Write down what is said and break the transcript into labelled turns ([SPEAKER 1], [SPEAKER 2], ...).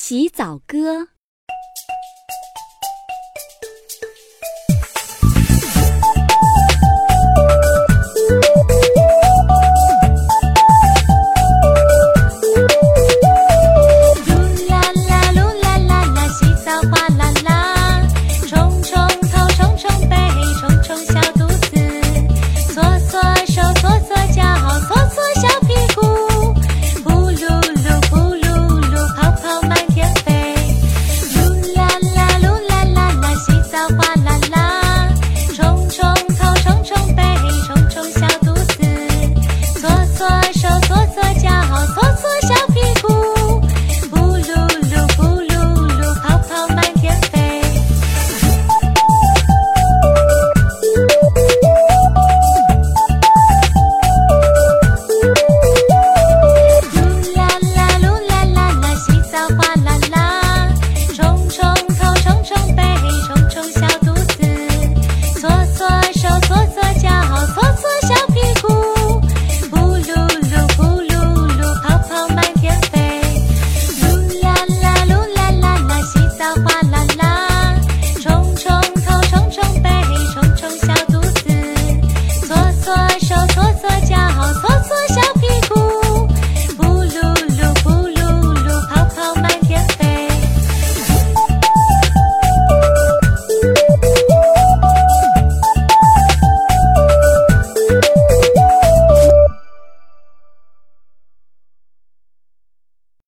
[SPEAKER 1] 洗澡歌。